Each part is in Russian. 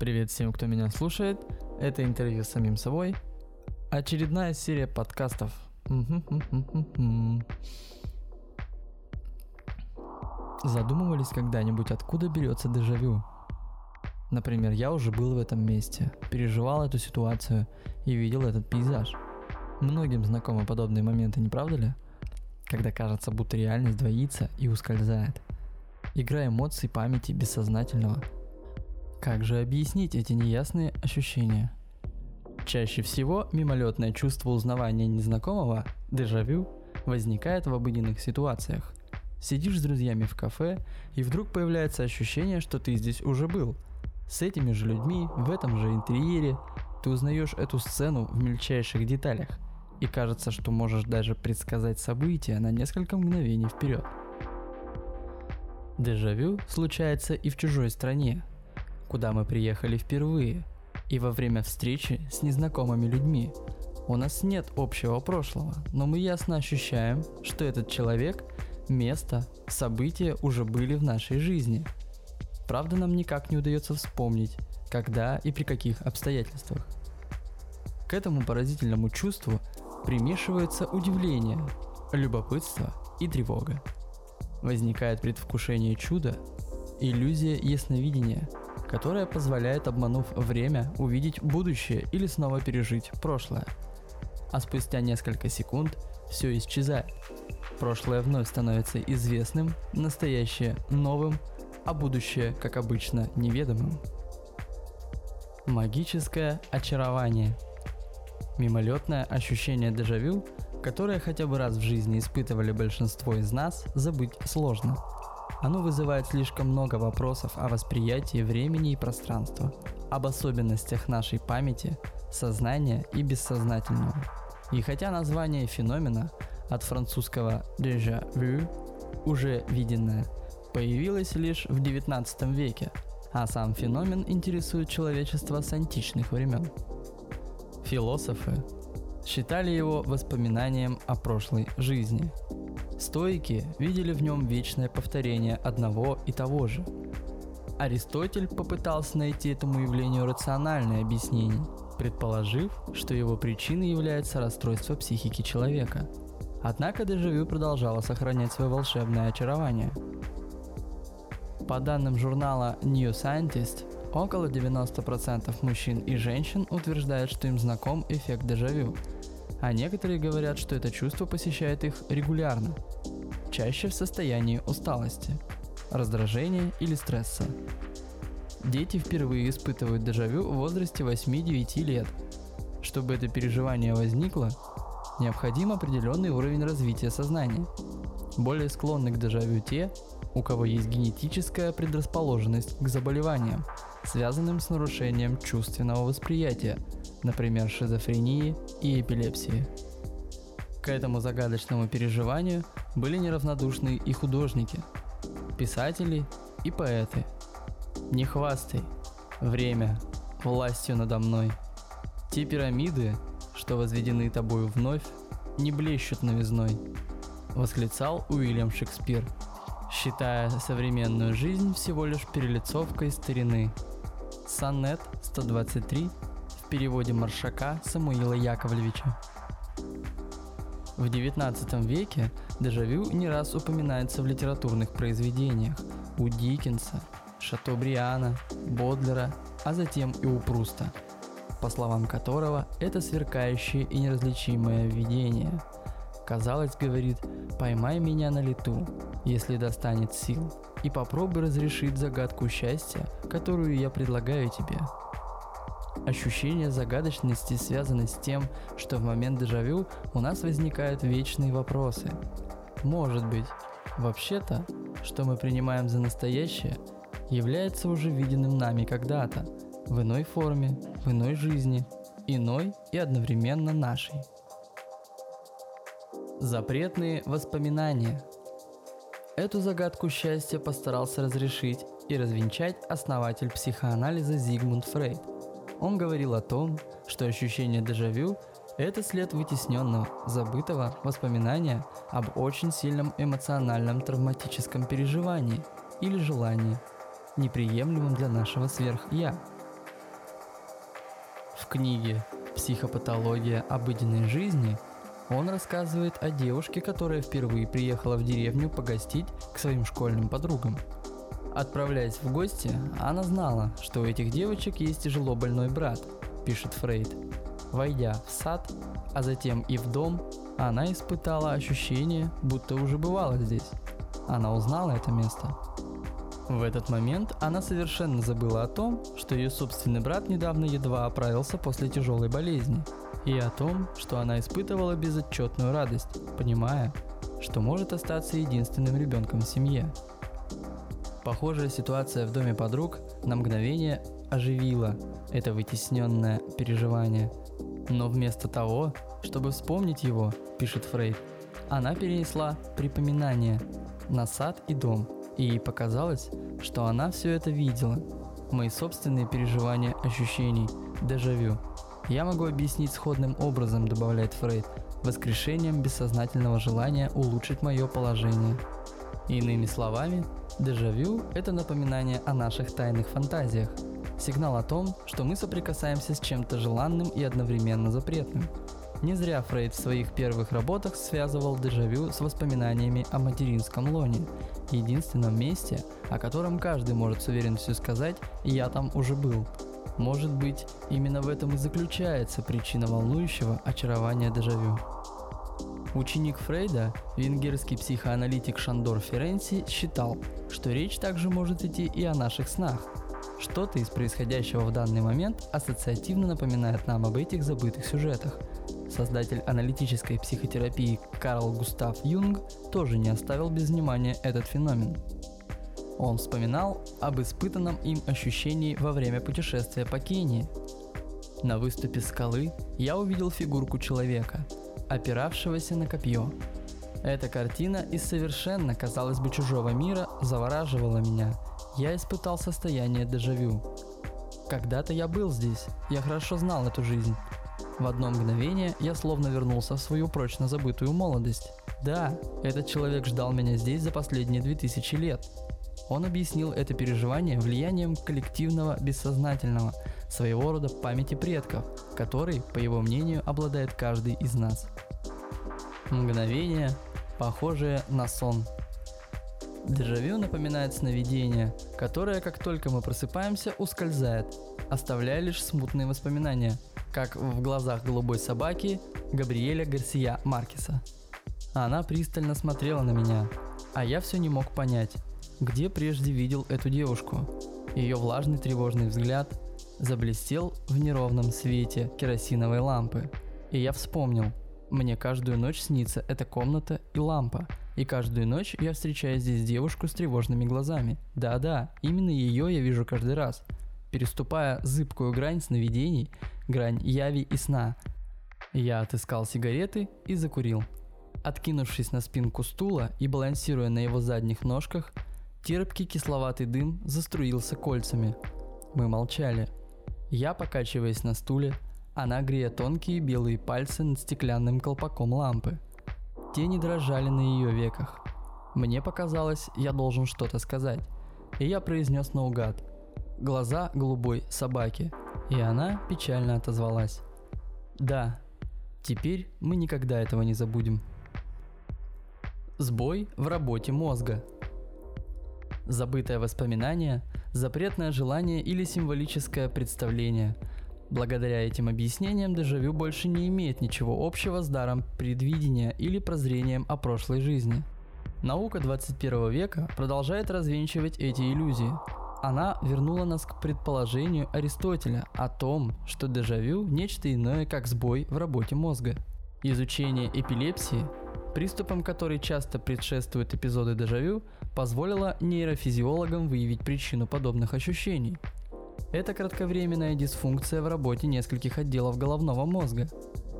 Привет всем, кто меня слушает. Это интервью с самим собой. Очередная серия подкастов. Задумывались когда-нибудь, откуда берется дежавю? Например, я уже был в этом месте, переживал эту ситуацию и видел этот пейзаж. Многим знакомы подобные моменты, не правда ли? Когда кажется, будто реальность двоится и ускользает. Игра эмоций памяти бессознательного. Как же объяснить эти неясные ощущения? Чаще всего мимолетное чувство узнавания незнакомого, дежавю, возникает в обыденных ситуациях. Сидишь с друзьями в кафе, и вдруг появляется ощущение, что ты здесь уже был. С этими же людьми, в этом же интерьере, ты узнаешь эту сцену в мельчайших деталях, и кажется, что можешь даже предсказать события на несколько мгновений вперед. Дежавю случается и в чужой стране, куда мы приехали впервые, и во время встречи с незнакомыми людьми. У нас нет общего прошлого, но мы ясно ощущаем, что этот человек, место, события уже были в нашей жизни. Правда, нам никак не удается вспомнить, когда и при каких обстоятельствах. К этому поразительному чувству примешивается удивление, любопытство и тревога. Возникает предвкушение чуда, иллюзия ясновидения, которая позволяет, обманув время, увидеть будущее или снова пережить прошлое. А спустя несколько секунд все исчезает. Прошлое вновь становится известным, настоящее новым, а будущее, как обычно, неведомым. Магическое очарование. Мимолетное ощущение дежавю которое хотя бы раз в жизни испытывали большинство из нас, забыть сложно. Оно вызывает слишком много вопросов о восприятии времени и пространства, об особенностях нашей памяти, сознания и бессознательного. И хотя название феномена от французского déjà vu, уже виденное, появилось лишь в 19 веке, а сам феномен интересует человечество с античных времен. Философы, считали его воспоминанием о прошлой жизни. Стоики видели в нем вечное повторение одного и того же. Аристотель попытался найти этому явлению рациональное объяснение, предположив, что его причиной является расстройство психики человека. Однако дежавю продолжало сохранять свое волшебное очарование. По данным журнала New Scientist, около 90% мужчин и женщин утверждают, что им знаком эффект дежавю – а некоторые говорят, что это чувство посещает их регулярно, чаще в состоянии усталости, раздражения или стресса. Дети впервые испытывают дежавю в возрасте 8-9 лет. Чтобы это переживание возникло, необходим определенный уровень развития сознания. Более склонны к дежавю те, у кого есть генетическая предрасположенность к заболеваниям, связанным с нарушением чувственного восприятия – например, шизофрении и эпилепсии. К этому загадочному переживанию были неравнодушны и художники, писатели и поэты. Не хвастай, время, властью надо мной. Те пирамиды, что возведены тобою вновь, не блещут новизной, восклицал Уильям Шекспир, считая современную жизнь всего лишь перелицовкой старины. Сонет 123 переводе Маршака Самуила Яковлевича. В XIX веке дежавю не раз упоминается в литературных произведениях у Диккенса, Шатобриана, Бодлера, а затем и у Пруста, по словам которого это сверкающее и неразличимое видение. Казалось, говорит, поймай меня на лету, если достанет сил, и попробуй разрешить загадку счастья, которую я предлагаю тебе. Ощущение загадочности связано с тем, что в момент дежавю у нас возникают вечные вопросы. Может быть, вообще-то, что мы принимаем за настоящее, является уже виденным нами когда-то, в иной форме, в иной жизни, иной и одновременно нашей. Запретные воспоминания. Эту загадку счастья постарался разрешить и развенчать основатель психоанализа Зигмунд Фрейд – он говорил о том, что ощущение дежавю – это след вытесненного, забытого воспоминания об очень сильном эмоциональном травматическом переживании или желании, неприемлемом для нашего сверх-я. книге «Психопатология обыденной жизни» он рассказывает о девушке, которая впервые приехала в деревню погостить к своим школьным подругам. Отправляясь в гости, она знала, что у этих девочек есть тяжело больной брат, пишет Фрейд. Войдя в сад, а затем и в дом, она испытала ощущение, будто уже бывала здесь. Она узнала это место. В этот момент она совершенно забыла о том, что ее собственный брат недавно едва оправился после тяжелой болезни, и о том, что она испытывала безотчетную радость, понимая, что может остаться единственным ребенком в семье. Похожая ситуация в доме подруг на мгновение оживила это вытесненное переживание. Но вместо того, чтобы вспомнить его, пишет Фрейд, она перенесла припоминание на сад и дом, и ей показалось, что она все это видела. Мои собственные переживания ощущений, дежавю. Я могу объяснить сходным образом, добавляет Фрейд, воскрешением бессознательного желания улучшить мое положение. Иными словами, дежавю – это напоминание о наших тайных фантазиях, сигнал о том, что мы соприкасаемся с чем-то желанным и одновременно запретным – не зря Фрейд в своих первых работах связывал дежавю с воспоминаниями о материнском лоне, единственном месте, о котором каждый может с уверенностью сказать «я там уже был». Может быть, именно в этом и заключается причина волнующего очарования дежавю. Ученик Фрейда, венгерский психоаналитик Шандор Ференси, считал, что речь также может идти и о наших снах. Что-то из происходящего в данный момент ассоциативно напоминает нам об этих забытых сюжетах – Создатель аналитической психотерапии Карл Густав Юнг тоже не оставил без внимания этот феномен. Он вспоминал об испытанном им ощущении во время путешествия по Кении. На выступе скалы я увидел фигурку человека, опиравшегося на копье. Эта картина из совершенно, казалось бы, чужого мира завораживала меня. Я испытал состояние дежавю. Когда-то я был здесь, я хорошо знал эту жизнь, в одно мгновение я словно вернулся в свою прочно забытую молодость. Да, этот человек ждал меня здесь за последние 2000 лет. Он объяснил это переживание влиянием коллективного бессознательного, своего рода памяти предков, который, по его мнению, обладает каждый из нас. Мгновение, похожее на сон. Дежавю напоминает сновидение, которое, как только мы просыпаемся, ускользает, оставляя лишь смутные воспоминания – как в глазах голубой собаки Габриэля Гарсия Маркеса. Она пристально смотрела на меня, а я все не мог понять, где прежде видел эту девушку. Ее влажный тревожный взгляд заблестел в неровном свете керосиновой лампы. И я вспомнил, мне каждую ночь снится эта комната и лампа, и каждую ночь я встречаю здесь девушку с тревожными глазами. Да-да, именно ее я вижу каждый раз – переступая зыбкую грань сновидений, грань яви и сна. Я отыскал сигареты и закурил. Откинувшись на спинку стула и балансируя на его задних ножках, терпкий кисловатый дым заструился кольцами. Мы молчали. Я, покачиваясь на стуле, она грея тонкие белые пальцы над стеклянным колпаком лампы. Тени дрожали на ее веках. Мне показалось, я должен что-то сказать, и я произнес наугад глаза голубой собаки, и она печально отозвалась. Да, теперь мы никогда этого не забудем. Сбой в работе мозга. Забытое воспоминание, запретное желание или символическое представление. Благодаря этим объяснениям дежавю больше не имеет ничего общего с даром предвидения или прозрением о прошлой жизни. Наука 21 века продолжает развенчивать эти иллюзии, она вернула нас к предположению Аристотеля о том, что дежавю – нечто иное, как сбой в работе мозга. Изучение эпилепсии, приступом которой часто предшествуют эпизоды дежавю, позволило нейрофизиологам выявить причину подобных ощущений. Это кратковременная дисфункция в работе нескольких отделов головного мозга.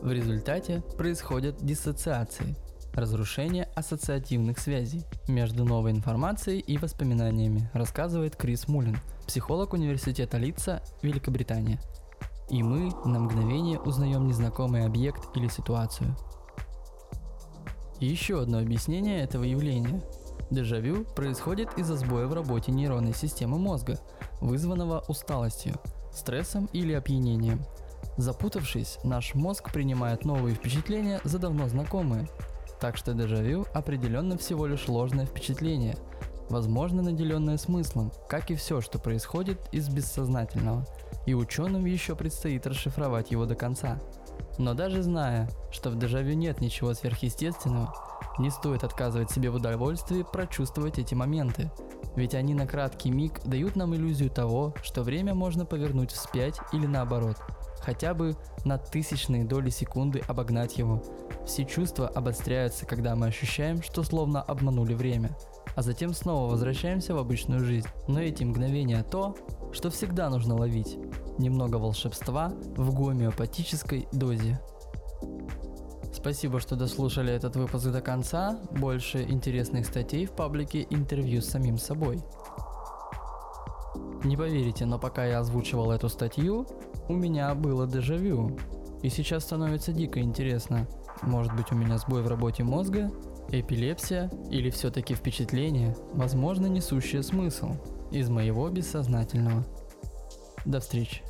В результате происходят диссоциации – Разрушение ассоциативных связей между новой информацией и воспоминаниями, рассказывает Крис Мулин, психолог университета Лица, Великобритания. И мы на мгновение узнаем незнакомый объект или ситуацию. Еще одно объяснение этого явления. Дежавю происходит из-за сбоя в работе нейронной системы мозга, вызванного усталостью, стрессом или опьянением. Запутавшись, наш мозг принимает новые впечатления за давно знакомые. Так что дежавю определенно всего лишь ложное впечатление, возможно наделенное смыслом, как и все, что происходит из бессознательного, и ученым еще предстоит расшифровать его до конца. Но даже зная, что в дежавю нет ничего сверхъестественного, не стоит отказывать себе в удовольствии прочувствовать эти моменты, ведь они на краткий миг дают нам иллюзию того, что время можно повернуть вспять или наоборот, хотя бы на тысячные доли секунды обогнать его. Все чувства обостряются, когда мы ощущаем, что словно обманули время, а затем снова возвращаемся в обычную жизнь. Но эти мгновения то, что всегда нужно ловить. Немного волшебства в гомеопатической дозе. Спасибо, что дослушали этот выпуск до конца. Больше интересных статей в паблике интервью с самим собой. Не поверите, но пока я озвучивал эту статью, у меня было дежавю. И сейчас становится дико интересно. Может быть у меня сбой в работе мозга, эпилепсия или все-таки впечатление, возможно несущее смысл из моего бессознательного. До встречи.